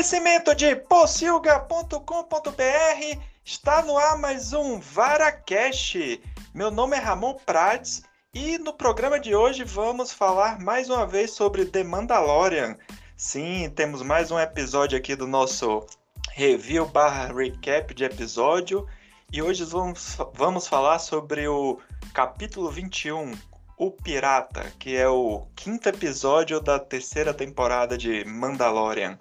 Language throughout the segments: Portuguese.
Oferecimento de pocilga.com.br está no ar mais um VaraCast. Meu nome é Ramon Prates e no programa de hoje vamos falar mais uma vez sobre The Mandalorian. Sim, temos mais um episódio aqui do nosso review barra recap de episódio e hoje vamos, vamos falar sobre o capítulo 21, O Pirata, que é o quinto episódio da terceira temporada de Mandalorian.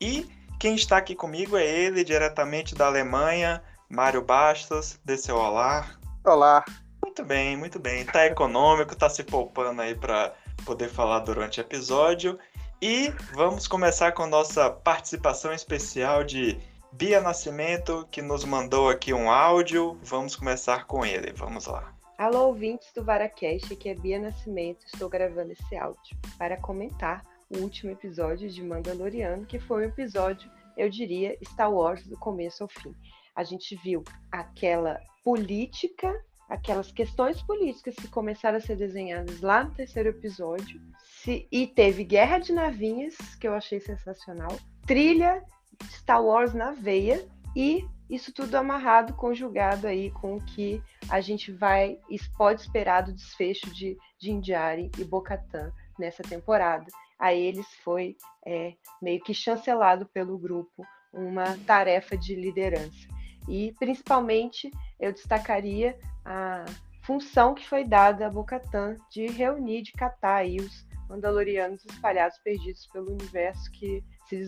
E quem está aqui comigo é ele, diretamente da Alemanha, Mário Bastos. Dê seu olá. Olá. Muito bem, muito bem. Tá econômico, tá se poupando aí para poder falar durante o episódio. E vamos começar com nossa participação especial de Bia Nascimento, que nos mandou aqui um áudio. Vamos começar com ele. Vamos lá. Alô, ouvintes do VaraCast, aqui é Bia Nascimento. Estou gravando esse áudio para comentar o último episódio de Mandaloriano, que foi um episódio, eu diria, Star Wars do começo ao fim. A gente viu aquela política, aquelas questões políticas que começaram a ser desenhadas lá no terceiro episódio, se, e teve Guerra de Navinhas, que eu achei sensacional, trilha Star Wars na veia, e isso tudo amarrado, conjugado aí com o que a gente vai pode esperar do desfecho de Jinjari e Bocatan nessa temporada a eles foi é, meio que chancelado pelo grupo uma tarefa de liderança. E principalmente eu destacaria a função que foi dada a Bocatan de reunir, de catar aí os Mandalorianos espalhados, perdidos pelo universo, que se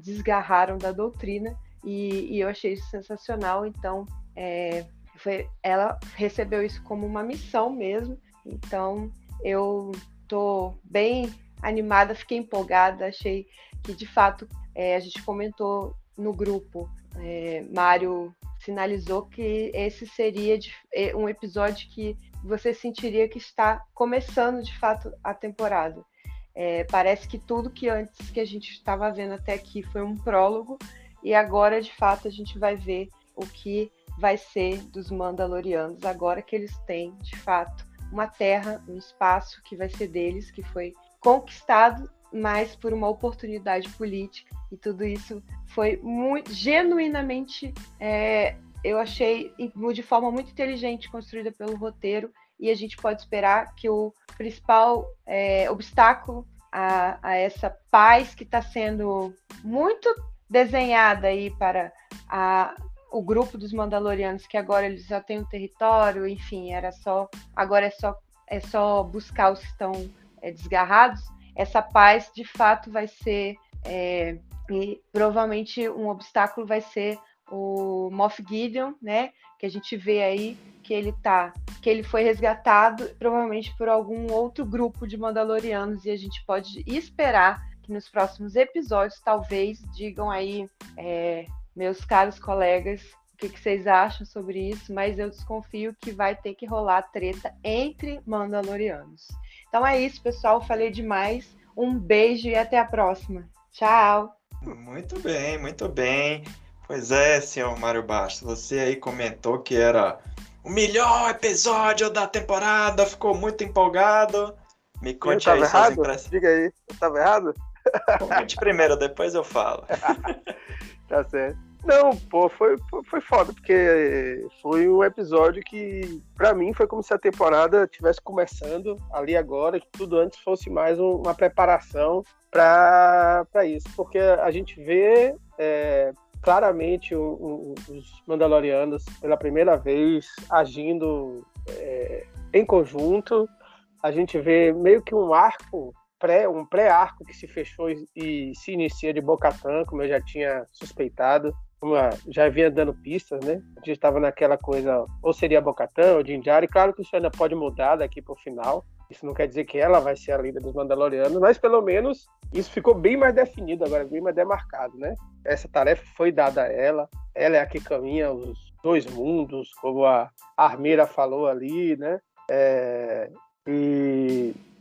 desgarraram da doutrina, e, e eu achei isso sensacional. Então, é, foi, ela recebeu isso como uma missão mesmo. Então, eu tô bem animada, fiquei empolgada, achei que de fato é, a gente comentou no grupo, é, Mário sinalizou que esse seria de, é, um episódio que você sentiria que está começando de fato a temporada. É, parece que tudo que antes que a gente estava vendo até aqui foi um prólogo e agora de fato a gente vai ver o que vai ser dos Mandalorianos agora que eles têm de fato uma terra, um espaço que vai ser deles, que foi conquistado mais por uma oportunidade política. E tudo isso foi muito genuinamente é, eu achei de forma muito inteligente construída pelo roteiro. E a gente pode esperar que o principal é, obstáculo a, a, essa paz que está sendo muito desenhada aí para a, o grupo dos Mandalorianos que agora eles já têm um território, enfim, era só agora é só é só buscar os que estão é, desgarrados, essa paz de fato vai ser é, e provavelmente um obstáculo vai ser o Moff Gideon, né? Que a gente vê aí que ele tá, que ele foi resgatado provavelmente por algum outro grupo de Mandalorianos e a gente pode esperar que nos próximos episódios talvez digam aí, é, meus caros colegas, o que, que vocês acham sobre isso, mas eu desconfio que vai ter que rolar treta entre Mandalorianos. Então é isso, pessoal. Falei demais. Um beijo e até a próxima. Tchau. Muito bem, muito bem. Pois é, senhor Mário Bastos, você aí comentou que era o melhor episódio da temporada, ficou muito empolgado. Me conte eu aí suas errado? impressões. Diga aí, eu estava errado? Comente primeiro, depois eu falo. tá certo. Não, pô, foi, foi foda, porque foi um episódio que, para mim, foi como se a temporada estivesse começando ali agora, que tudo antes fosse mais um, uma preparação para isso. Porque a gente vê é, claramente o, o, os Mandalorianos pela primeira vez agindo é, em conjunto. A gente vê meio que um arco pré, um pré-arco que se fechou e, e, se inicia de Bocatã, como eu já tinha suspeitado como já vinha dando pistas, né? A gente estava naquela coisa, ou seria Bocatã ou Jinjari. Claro que isso ainda pode mudar daqui para o final. Isso não quer dizer que ela vai ser a líder dos Mandalorianos, mas pelo menos isso ficou bem mais definido agora, bem mais demarcado, né? Essa tarefa foi dada a ela. Ela é a que caminha os dois mundos, como a Armeira falou ali, né? É... E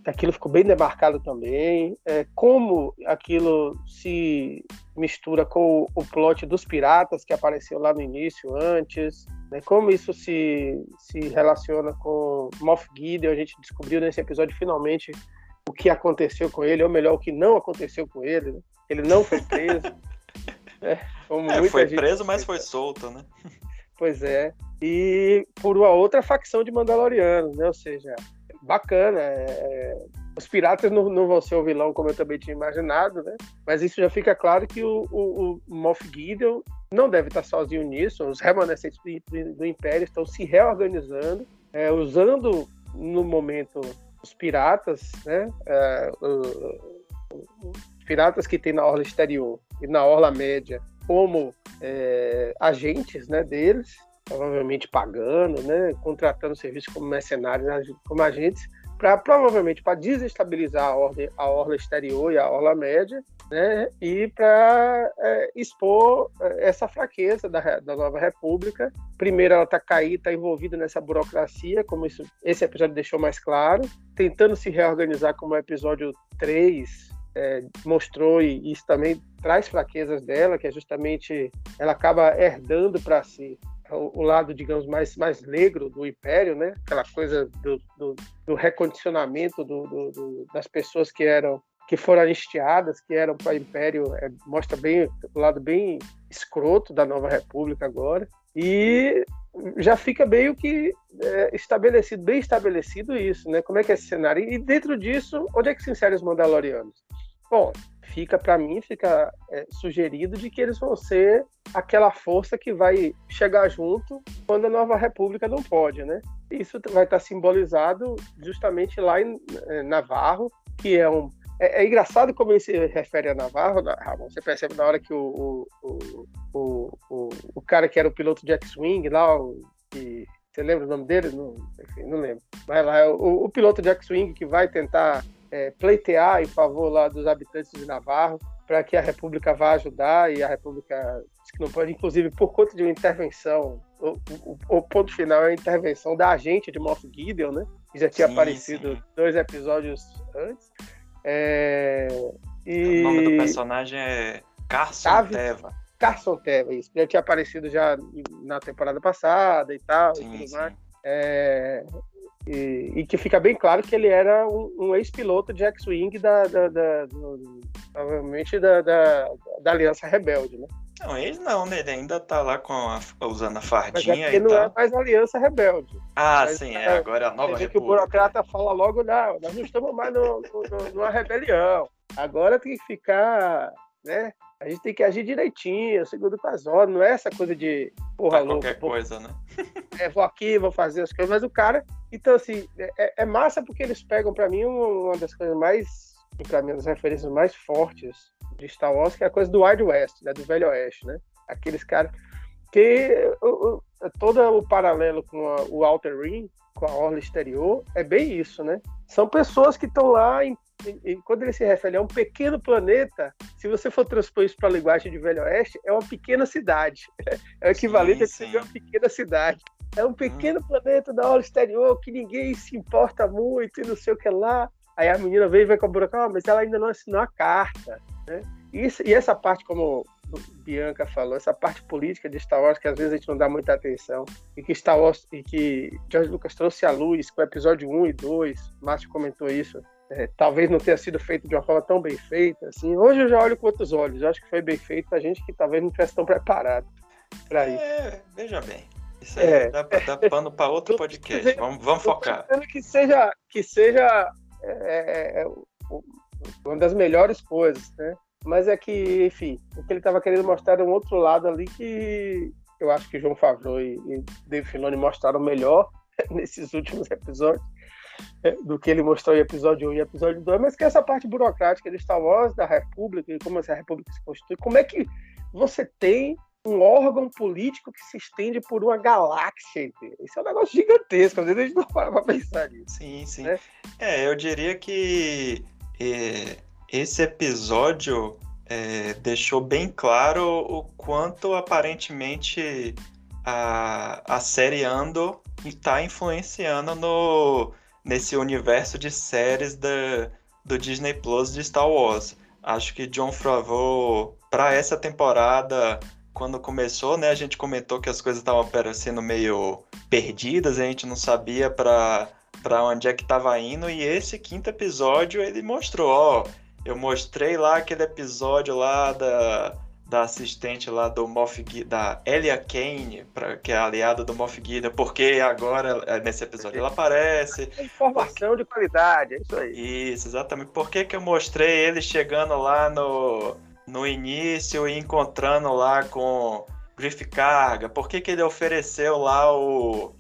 aquilo ficou bem demarcado também. É, como aquilo se mistura com o, plot dos piratas que apareceu lá no início, antes, né? como isso se, se relaciona com Moff Gideon, a gente descobriu nesse episódio finalmente o que aconteceu com ele, ou melhor, o que não aconteceu com ele. Né? Ele não foi preso. É, é, foi preso, mas foi solto, né? Pois é. E por uma outra facção de Mandalorianos, né? Ou seja, bacana. É... Os piratas não, não, vão ser o vilão como eu também tinha imaginado, né? Mas isso já fica claro que o, o, o Moff Gideon não deve estar sozinho nisso. Os remanescentes do, do Império estão se reorganizando, é, usando no momento os piratas, né? É, os piratas que tem na orla exterior e na orla média como é, agentes, né, deles, provavelmente pagando, né, contratando serviços como mercenários, como agentes, para provavelmente para desestabilizar a ordem, a orla exterior e a orla média, né, e para é, expor é, essa fraqueza da, da nova república. Primeiro, ela está caída, está envolvida nessa burocracia, como isso, esse episódio deixou mais claro, tentando se reorganizar, como o episódio 3 é, mostrou, e isso também traz fraquezas dela, que é justamente ela acaba herdando para si o, lado, digamos, mais, mais negro do império, né? Aquela coisa do, do, do recondicionamento do, do, das pessoas que eram que foram anistiadas, que eram para o império, é, mostra bem o lado bem escroto da nova república agora e já fica meio que é, estabelecido, bem estabelecido isso, né? Como é que é esse cenário? E dentro disso, onde é que se inserem os Mandalorianos? Bom, fica para mim, fica é, sugerido de que eles vão ser aquela força que vai chegar junto quando a nova república não pode, né? Isso vai estar simbolizado justamente lá em é, Navarro, que é um é, é, engraçado como ele se refere a Navarro, Ramon. Você percebe na hora que o, o, o, o, o cara que era o piloto de X-Wing lá, o, que, você lembra o nome dele? Não, enfim, não lembro. Mas lá, o, o piloto de X-Wing que vai tentar é, pleitear em favor lá dos habitantes de Navarro para que a República vá ajudar e a República que não pode, inclusive por conta de uma intervenção, o, o, o ponto final é a intervenção da agente de Moff Gideon, né? Que já tinha sim, aparecido sim. dois episódios antes. É, e... O nome do personagem é Carson Tavis, Teva. Carson Teva, isso. Já tinha aparecido já na temporada passada e tal. Sim, e tudo mais. É, e, e, que fica bem claro que ele era um, um ex-piloto de X-Wing da, da, da do, provavelmente da, da, da, Aliança Rebelde, né? Não, ele não, né? Ele ainda tá lá com a, usando a fardinha Mas é e não é mais Aliança Rebelde. Ah, Mas, sim, é, agora é a nova república. que o burocrata fala logo, não, nós não estamos mais no, no, numa rebelião. Agora tem que ficar, né? A gente tem que agir direitinho, segundo o as não é essa coisa de porra louca. Qualquer coisa, né? é, vou aqui, vou fazer as coisas, mas o cara. Então, assim, é, é massa porque eles pegam, para mim, uma das coisas mais. para mim, uma das referências mais fortes de Star Wars, que é a coisa do Wild West, né? Do Velho Oeste, né? Aqueles caras. Que o, o, todo o paralelo com a, o Outer Rim, com a orla exterior, é bem isso, né? São pessoas que estão lá em e, quando ele se refere a um pequeno planeta, se você for transpor isso para a linguagem de Velho Oeste, é uma pequena cidade. É o equivalente sim, sim. a uma pequena cidade. É um pequeno hum. planeta da hora exterior que ninguém se importa muito e não sei o que lá. Aí a menina vem e vai com a buraco, ah, mas ela ainda não assinou a carta. Né? Isso, e essa parte, como Bianca falou, essa parte política de Star Wars que às vezes a gente não dá muita atenção e que Star Wars e que George Lucas trouxe à luz com o episódio 1 e 2, Márcio comentou isso, é, talvez não tenha sido feito de uma forma tão bem feita. Assim. Hoje eu já olho com outros olhos. Eu acho que foi bem feito a gente que talvez não tivesse tão preparado para é, isso. Veja bem. Isso aí é, dá, dá pano para outro podcast. Vamos, vamos focar. Que seja, que seja é, é, uma das melhores coisas, né? Mas é que, enfim, o que ele estava querendo mostrar é um outro lado ali que eu acho que João Favreau e, e Dave Filoni mostraram melhor nesses últimos episódios é, do que ele mostrou em episódio 1 e episódio 2, mas que é essa parte burocrática de Star Wars, da República, e como essa República se constitui, como é que você tem um órgão político que se estende por uma galáxia inteira. Isso é um negócio gigantesco, às vezes a gente não para pra pensar nisso. Sim, sim. Né? É, eu diria que é, esse episódio é, deixou bem claro o quanto aparentemente a, a série Ando está influenciando no, nesse universo de séries da, do Disney Plus de Star Wars. Acho que John Favreau, para essa temporada, quando começou, né, a gente comentou que as coisas estavam parecendo meio perdidas, a gente não sabia para para onde é que estava indo e esse quinto episódio ele mostrou, ó, eu mostrei lá aquele episódio lá da da assistente lá do Moff Gideon, da Elia Kane, pra, que é aliada do Moff Gideon, porque agora, é, nesse episódio, ela aparece. Informação de qualidade, é isso aí. Isso, exatamente. Por que, que eu mostrei ele chegando lá no, no início e encontrando lá com Griff Carga? Por que, que ele ofereceu lá o,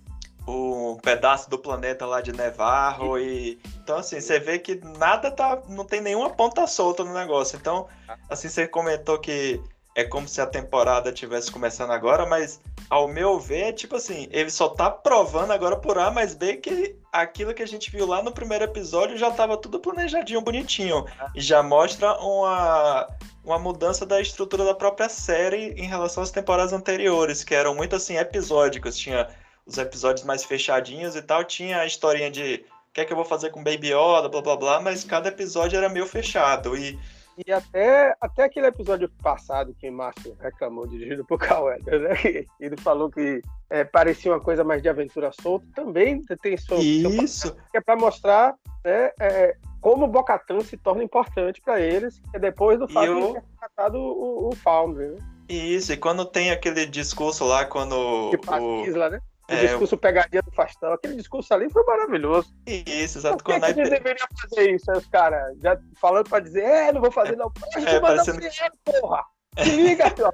o pedaço do planeta lá de Nevarro e então assim você vê que nada tá não tem nenhuma ponta solta no negócio então assim você comentou que é como se a temporada tivesse começando agora, mas ao meu ver, é tipo assim, ele só tá provando agora por A mais B que aquilo que a gente viu lá no primeiro episódio já tava tudo planejadinho, bonitinho. E já mostra uma, uma mudança da estrutura da própria série em relação às temporadas anteriores, que eram muito assim, episódicos. Tinha os episódios mais fechadinhos e tal, tinha a historinha de o que é que eu vou fazer com Baby Yoda, blá blá blá, mas cada episódio era meio fechado. E e até, até aquele episódio passado que Márcio reclamou, dirigido por Carl Weathers, né? ele falou que é, parecia uma coisa mais de aventura solta, também tem seu, Isso. Seu que é para mostrar né, é, como o Bocatan se torna importante para eles, que é depois do fato eu... de ter tratado o, o Foundry, né? Isso, e quando tem aquele discurso lá, quando. De o... Isla, né? O é, discurso pegadinha do Fastão. Aquele discurso ali foi maravilhoso. Isso, exato. Por que, que eles deveriam fazer isso? Aí os caras já falando pra dizer, é, não vou fazer não. A gente é, manda parecendo... dinheiro, porra! Se liga, meu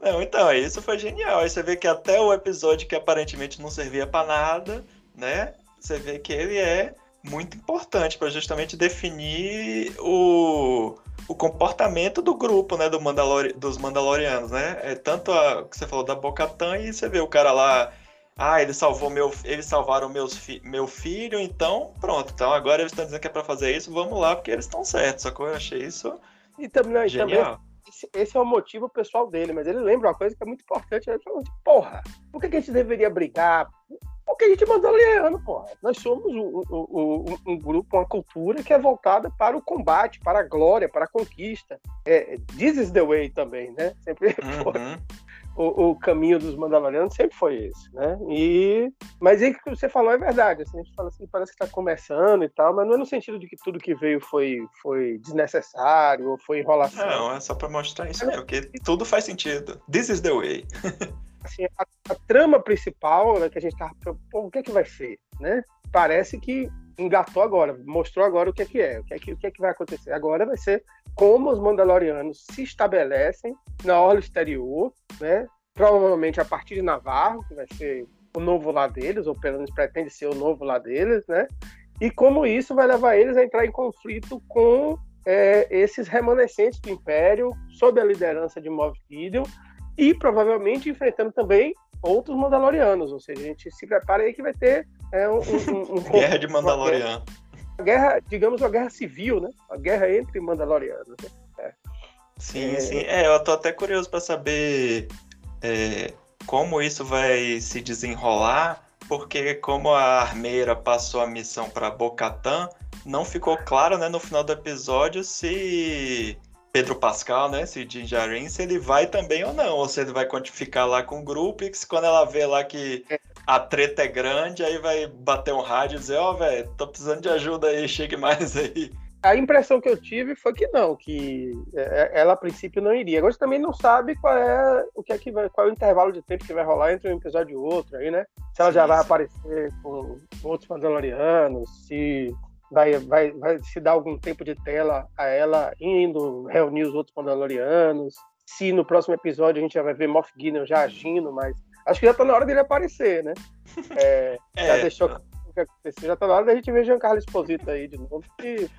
Não, então, isso foi genial. Aí você vê que até o episódio que aparentemente não servia para nada, né? Você vê que ele é muito importante para justamente definir o o comportamento do grupo, né, do Mandalori dos Mandalorianos, né? É tanto a que você falou da Bocatan e você vê o cara lá, ah, ele salvou meu, eles salvaram meus fi, meu filho, então pronto, então agora eles estão dizendo que é para fazer isso, vamos lá porque eles estão certos. Só que eu achei isso e também, genial. Também, esse, esse, é o motivo pessoal dele, mas ele lembra uma coisa que é muito importante. Ele falou, porra, por que, que a gente deveria brigar? Porque a gente mandou alieno, porra. Nós somos um, um, um, grupo, uma cultura que é voltada para o combate, para a glória, para a conquista. É, this is the way também, né? Sempre uhum. o, o, caminho dos Mandalorianos sempre foi esse, né? E mas aí que você falou é verdade. Assim, a gente fala assim, parece que está começando e tal, mas não é no sentido de que tudo que veio foi foi desnecessário ou foi enrolação. Não, é só para mostrar isso mesmo, que tudo faz sentido. This is the way. assim, a, a, trama principal, né, que a gente tava, pô, o que é que vai ser, né? Parece que engatou agora, mostrou agora o que é que é, o que é que, o que, é que vai acontecer. Agora vai ser como os Mandalorianos se estabelecem na orla exterior, né? Provavelmente a partir de Navarro, que vai ser o novo lá deles, ou pelo menos pretende ser o novo lá deles, né? E como isso vai levar eles a entrar em conflito com é, esses remanescentes do Império, sob a liderança de Moff Gideon, e provavelmente enfrentando também outros Mandalorianos. Ou seja, a gente se prepara aí que vai ter é, um, um, um guerra de Mandaloriano. Uma guerra, digamos, uma guerra civil, né? Uma guerra entre Mandalorianos. Né? É. Sim, é... sim. É, eu tô até curioso para saber é, como isso vai se desenrolar, porque como a armeira passou a missão para Bocatan, não ficou claro, né, no final do episódio se Pedro Pascal, né? Se Din Djarin, se ele vai também ou não, ou se ele vai ficar lá com o grupo e que quando ela vê lá que a treta é grande, aí vai bater um rádio e dizer, ó, oh, velho, tô precisando de ajuda aí, chegue mais aí. A impressão que eu tive foi que não, que é, ela a princípio não iria. Agora você também não sabe qual é o que é que vai, qual é o intervalo de tempo que vai rolar entre um episódio e outro aí, né? Se ela sim, já vai sim. aparecer com outros Mandalorianos, se vai, vai, vai se dar algum tempo de tela a ela indo reunir os outros Mandalorianos. Se no próximo episódio a gente já vai ver Moff Gideon já agindo, mas acho que já tá na hora dele aparecer, né? É, é. Já deixou o que acontecer, já tá na hora da gente ver Giancarlo Esposito aí de novo,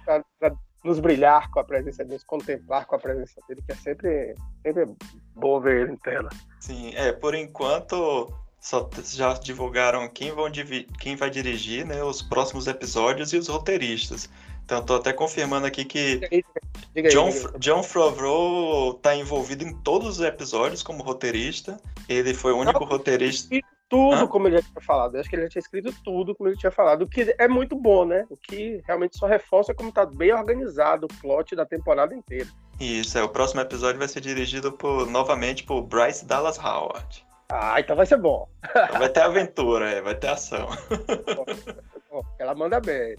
para nos brilhar com a presença dele, nos contemplar com a presença dele, que é sempre, sempre bom ver ele em tela. Sim, é, por enquanto só já divulgaram quem, vão quem vai dirigir né, os próximos episódios e os roteiristas. Então, estou até confirmando aqui que diga aí, diga aí, John, John Favreau está envolvido em todos os episódios como roteirista. Ele foi o único Não, roteirista. Tudo Hã? como ele já tinha falado. Eu acho que ele já tinha escrito tudo como ele tinha falado. O que é muito bom, né? O que realmente só reforça como está bem organizado o plot da temporada inteira. Isso, é. O próximo episódio vai ser dirigido por, novamente por Bryce Dallas Howard. Ah, então vai ser bom. Vai ter aventura, é, vai ter ação. Ela manda bem.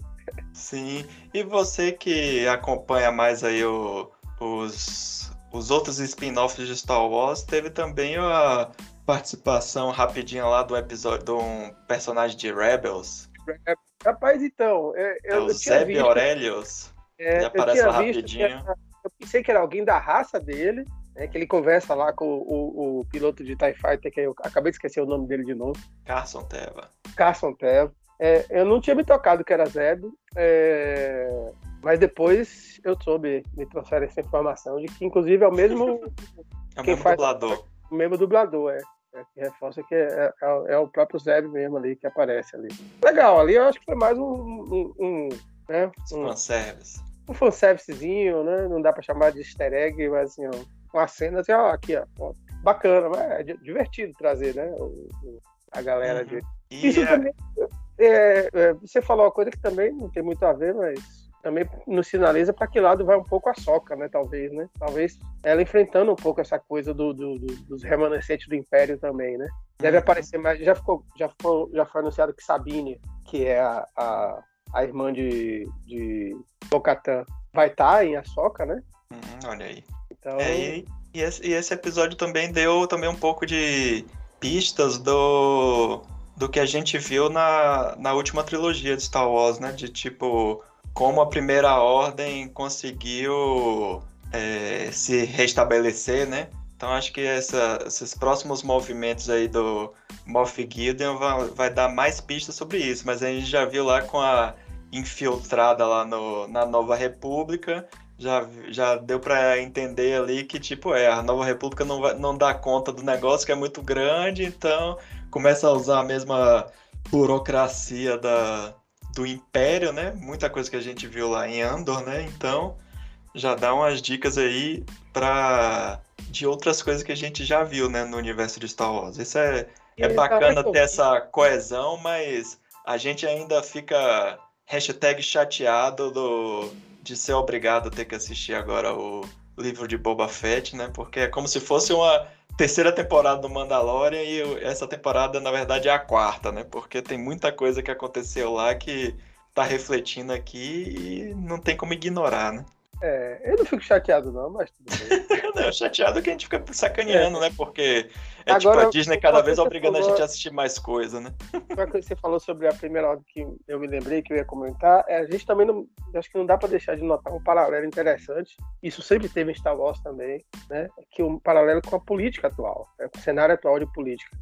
Sim. E você que acompanha mais aí o, os, os outros spin-offs de Star Wars, teve também a participação rapidinha lá do episódio de um personagem de Rebels. Rapaz, então, eu, é o Zeb Aurelius. É, ele aparece lá rapidinho. Era, eu pensei que era alguém da raça dele, né, que ele conversa lá com o, o, o, piloto de TIE Fighter, que eu acabei de esquecer o nome dele de novo. Carson Teva. Carson Teva. É, eu não tinha me tocado que era Zeb, é, mas depois eu soube, me trouxeram essa informação de que, inclusive, é o mesmo. é o mesmo faz, dublador. O mesmo dublador, é. é que reforça que é, é, é, o próprio Zeb mesmo ali que aparece ali. Legal, ali eu acho que foi mais um. um, um né, um fanservice. Um fanservicezinho, né? Não dá pra chamar de easter egg, mas assim, uma cena assim, ó, aqui, ó. Bacana, é divertido trazer, né? O, a galera uhum. de. Isso é também. É, é, você falou uma coisa que também não tem muito a ver, mas também nos sinaliza para que lado vai um pouco a soca, né? Talvez, né? Talvez ela enfrentando um pouco essa coisa do, do, do, dos remanescentes do Império também, né? Deve uhum. aparecer mais. Já ficou, já ficou, já foi anunciado que Sabine, que é a, a, a irmã de, de Bocatan, vai estar tá em Ahsoka, né? Uhum, olha aí. Então... É, e, e, esse, e esse episódio também deu também um pouco de pistas do do que a gente viu na, na última trilogia de Star Wars, né? De tipo, como a primeira ordem conseguiu é, se restabelecer, né? Então acho que essa, esses próximos movimentos aí do Moff Gideon vai, vai, dar mais pistas sobre isso, mas a gente já viu lá com a infiltrada lá no, na Nova República, já, já deu para entender ali que tipo é a Nova República não, vai, não dá conta do negócio que é muito grande, então começa a usar a mesma burocracia da, do Império, né? Muita coisa que a gente viu lá em Andor, né? Então, já dá umas dicas aí para de outras coisas que a gente já viu, né, no universo de Star Wars. Isso é, é bacana ter essa coesão, mas a gente ainda fica hashtag chateado do, de ser obrigado a ter que assistir agora o livro de Boba Fett, né? Porque é como se fosse uma terceira temporada do Mandalorian e essa temporada, na verdade, é a quarta, né? Porque tem muita coisa que aconteceu lá que tá refletindo aqui e não tem como ignorar, né? É, eu não fico chateado não, mas tudo bem. não, chateado que a gente fica sacaneando, é. né? Porque é Agora, tipo a Disney cada vez obrigando falou... a gente a assistir mais coisa, né? Coisa que você falou sobre a primeira ordem que eu me lembrei que eu ia comentar, é, a gente também não, acho que não dá para deixar de notar um paralelo interessante. Isso sempre teve em Star Wars também, né? Que um paralelo com a política atual, né, com o cenário atual de política.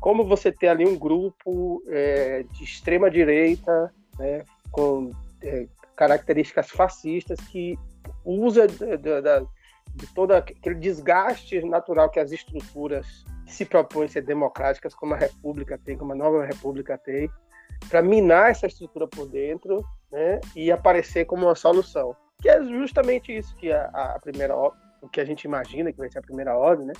Como você ter ali um grupo é, de extrema direita, né? Com é, características fascistas que usa de, de, de, todo aquele desgaste natural que as estruturas se propõem ser democráticas, como a República tem, como a nova República tem, para minar essa estrutura por dentro né, e aparecer como uma solução. Que é justamente isso que a, a primeira o que a gente imagina que vai ser a primeira ordem, né?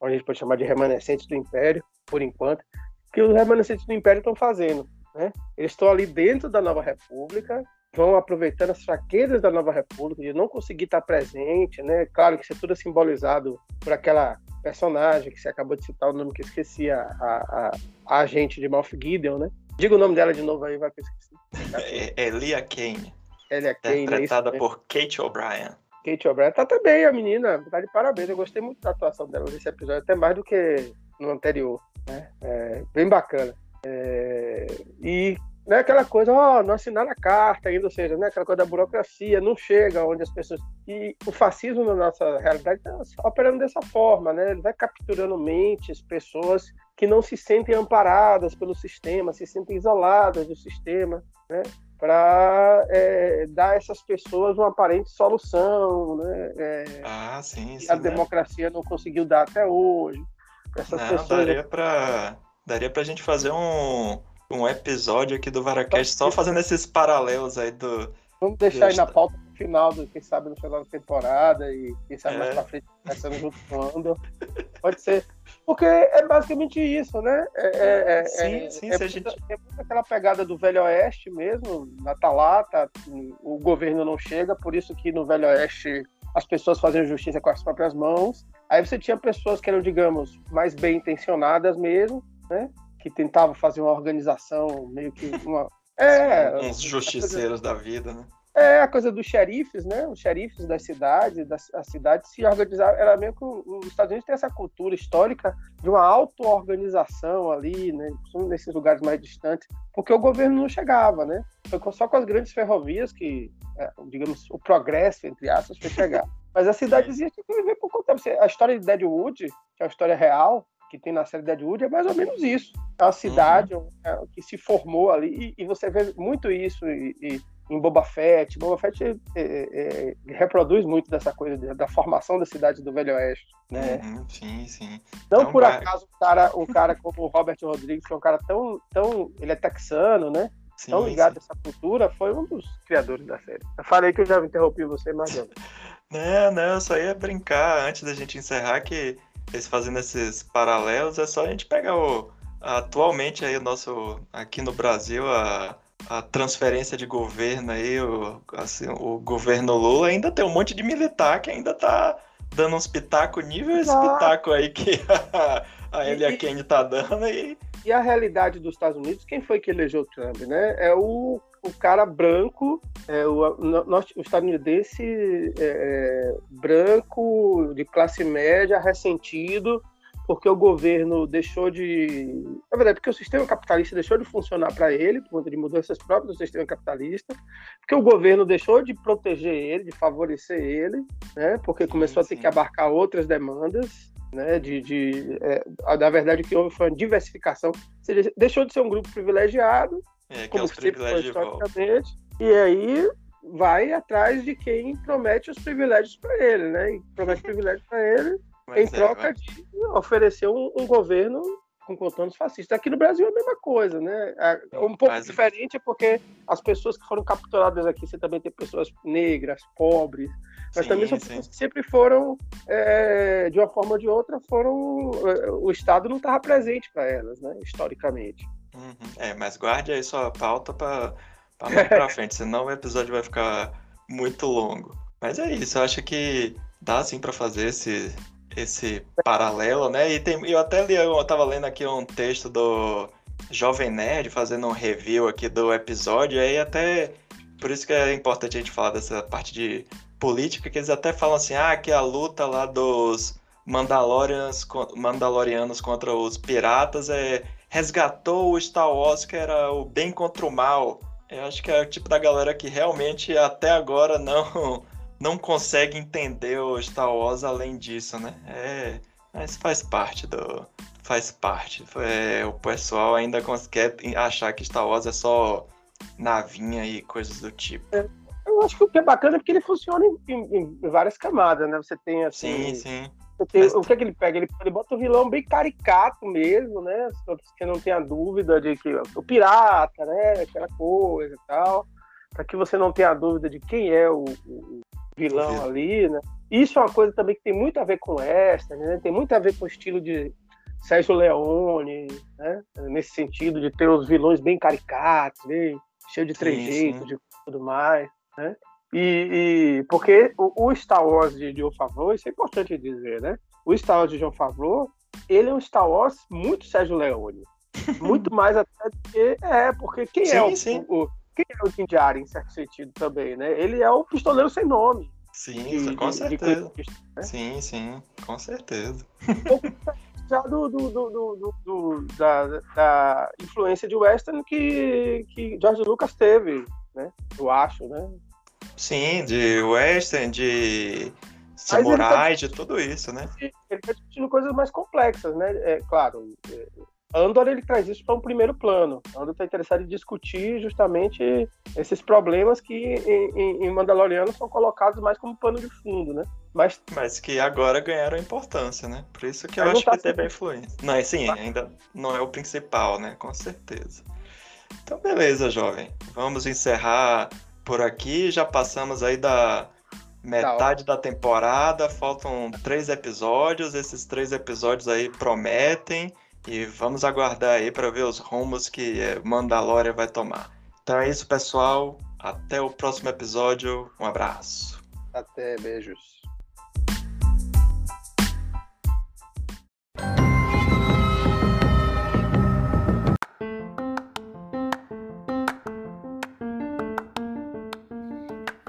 Ou a gente pode chamar de remanescentes do Império, por enquanto, que os remanescentes do Império estão fazendo. Né? Eles estão ali dentro da nova República, vão aproveitando as fraquezas da nova república, de não conseguir estar presente, né? Claro que isso é tudo simbolizado por aquela personagem que você acabou de citar, o nome que eu esqueci, a, a, a agente de Moff Gideon, né? Diga o nome dela de novo aí, vai que eu esqueci. É, Elia Kane. Elia Kane, é Interpretada é por Kate O'Brien. Kate O'Brien tá também a menina, tá de parabéns. Eu gostei muito da atuação dela nesse episódio, até mais do que no anterior, né? É, bem bacana. É, e não é aquela coisa, ó, oh, não assinaram a carta ainda, ou seja, né, aquela coisa da burocracia, não chega onde as pessoas. E o fascismo na nossa realidade está operando dessa forma, né? Ele vai capturando mentes, pessoas que não se sentem amparadas pelo sistema, se sentem isoladas do sistema, né? Para é, dar a essas pessoas uma aparente solução, né? É, ah, sim, sim. A né? democracia não conseguiu dar até hoje. Essas não, pessoas... daria para daria para a gente fazer um um episódio aqui do Varacast só fazendo esses paralelos aí do. Vamos deixar aí na pauta final, do, quem sabe no final da temporada e quem sabe é. mais pra frente começando junto com o Andor. Pode ser. Porque é basicamente isso, né? É, é, é sim, é, sim, é, se a gente... é muito aquela pegada do Velho Oeste mesmo, na Talata, o governo não chega, por isso que no Velho Oeste as pessoas fazem justiça com as próprias mãos. Aí você tinha pessoas que eram, digamos, mais bem intencionadas mesmo, né? Que tentava fazer uma organização meio que uma. É. Uns justiceiros da vida, né? É a coisa dos xerifes, né? Os xerifes das cidades, das, as cidades se organizavam. Era meio que os Estados Unidos tem essa cultura histórica de uma auto-organização ali, né? Nesses lugares mais distantes, porque o governo não chegava, né? Foi só com as grandes ferrovias que, é, digamos, o progresso, entre aspas, foi chegar. Mas a cidadezinha tinha que viver por conta. A história de Deadwood, que é uma história real, que tem na série Deadwood, é mais ou menos isso. É uma cidade uhum. que se formou ali, e, e, você vê muito isso e, e em Boba Fett. Boba Fett é, é, é, reproduz muito dessa coisa da formação da cidade do Velho Oeste, né? Uhum, sim, sim. Não então, por vai... acaso um cara, um cara como o Robert Rodrigues, que é um cara tão, tão, ele é texano, né? Sim, tão ligado sim. a essa cultura, foi um dos criadores da série. Eu falei que eu já interrompi você, mas não. não, não, só ia brincar antes da gente encerrar que eles fazendo esses paralelos é só a gente pegar o atualmente aí o nosso aqui no Brasil a a transferência de governo aí, o, assim, o governo Lula ainda tem um monte de militar que ainda tá dando uns pitacos nível esse pitaco aí que a, a Elia Kane tá dando aí. E a realidade dos Estados Unidos, quem foi que elegeu Trump, né? É o, o cara branco, é o, o, o estadunidense é, é, branco, de classe média, ressentido, porque o governo deixou de. Na verdade, porque o sistema capitalista deixou de funcionar para ele, por conta de mudanças próprias do sistema capitalista, porque o governo deixou de proteger ele, de favorecer ele, né? porque começou sim, sim. a ter que abarcar outras demandas. Né, de, de é, na verdade, o que houve foi uma diversificação. Seja, deixou de ser um grupo privilegiado, é, como sempre foi historicamente, e aí vai atrás de quem promete os privilégios para ele, né? E promete privilégios para ele em é, troca é, de oferecer um, um, governo com contornos fascistas. Aqui no Brasil é a mesma coisa, né? É um pouco Mas... diferente porque as pessoas que foram capturadas aqui, você também tem pessoas negras, pobres, mas sim, também são pessoas que sempre foram, é, de uma forma ou de outra, foram. É, o Estado não estava presente para elas, né? Historicamente. Uhum. É, mas guarde aí sua pauta para mais para frente, senão o episódio vai ficar muito longo. Mas é isso, eu acho que dá sim para fazer esse, esse paralelo, né? E tem, eu até li, eu tava lendo aqui um texto do Jovem Nerd fazendo um review aqui do episódio, aí até por isso que é importante a gente falar dessa parte de política, que eles até falam assim, ah, que a luta lá dos Mandalorians, Mandalorianos contra os piratas é resgatou o Star Wars que era o bem contra o mal. Eu acho que é o tipo da galera que realmente até agora não não consegue entender o Star Wars além disso, né? É, mas faz parte do. Faz parte. É, o pessoal ainda quer achar que Star Wars é só navinha e coisas do tipo. É, eu acho que o que é bacana é que ele funciona em, em, em várias camadas, né? Você tem assim. Sim, sim. O que é que ele pega? Ele, ele bota o vilão bem caricato mesmo, né? Você não tenha dúvida de que o pirata, né? Aquela coisa e tal. Para que você não tenha dúvida de quem é o, o, vilão ali, né? Isso é uma coisa também que tem muito a ver com Esther, né? Tem muito a ver com o estilo de Sérgio Leone, né? Nesse sentido de ter os vilões bem caricatos, bem cheio de trejeitos, de tudo mais, né? E, e porque o, o, Star Wars de John Favreau, isso é importante dizer, né? O Star Wars de John Favreau, ele é um Star Wars muito Sérgio Leone. Muito mais até do que. É, porque quem sim, é o, sim. o, quem é o Jim em certo sentido, também, né? Ele é o pistoleiro sem nome. Sim, de, com de, certeza. De né? Sim, sim, com certeza. já do, do, do, do, da, da influência de western que, que George Lucas teve, né? Eu acho, né? Sim, de western, de samurai, tá, de tudo isso, né? Ele está discutindo coisas mais complexas, né? É, claro, é, Andor ele traz isso para um primeiro plano. Andor está interessado em discutir justamente esses problemas que em, em, Mandaloriano são colocados mais como pano de fundo, né? Mas, Mas que agora ganharam importância, né? Por isso que eu acho tá que teve a influência. Não, sim, ainda não é o principal, né? Com certeza. Então, beleza, jovem. Vamos encerrar por aqui. Já passamos aí da metade da temporada. Faltam três episódios. Esses três episódios aí prometem. E vamos aguardar aí para ver os rumos que eh, Mandalorian vai tomar. Então é isso, pessoal. Até o próximo episódio. Um abraço. Até, beijos.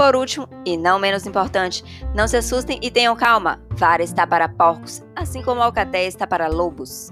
Por último, e não menos importante, não se assustem e tenham calma. Vara está para porcos, assim como a está para lobos.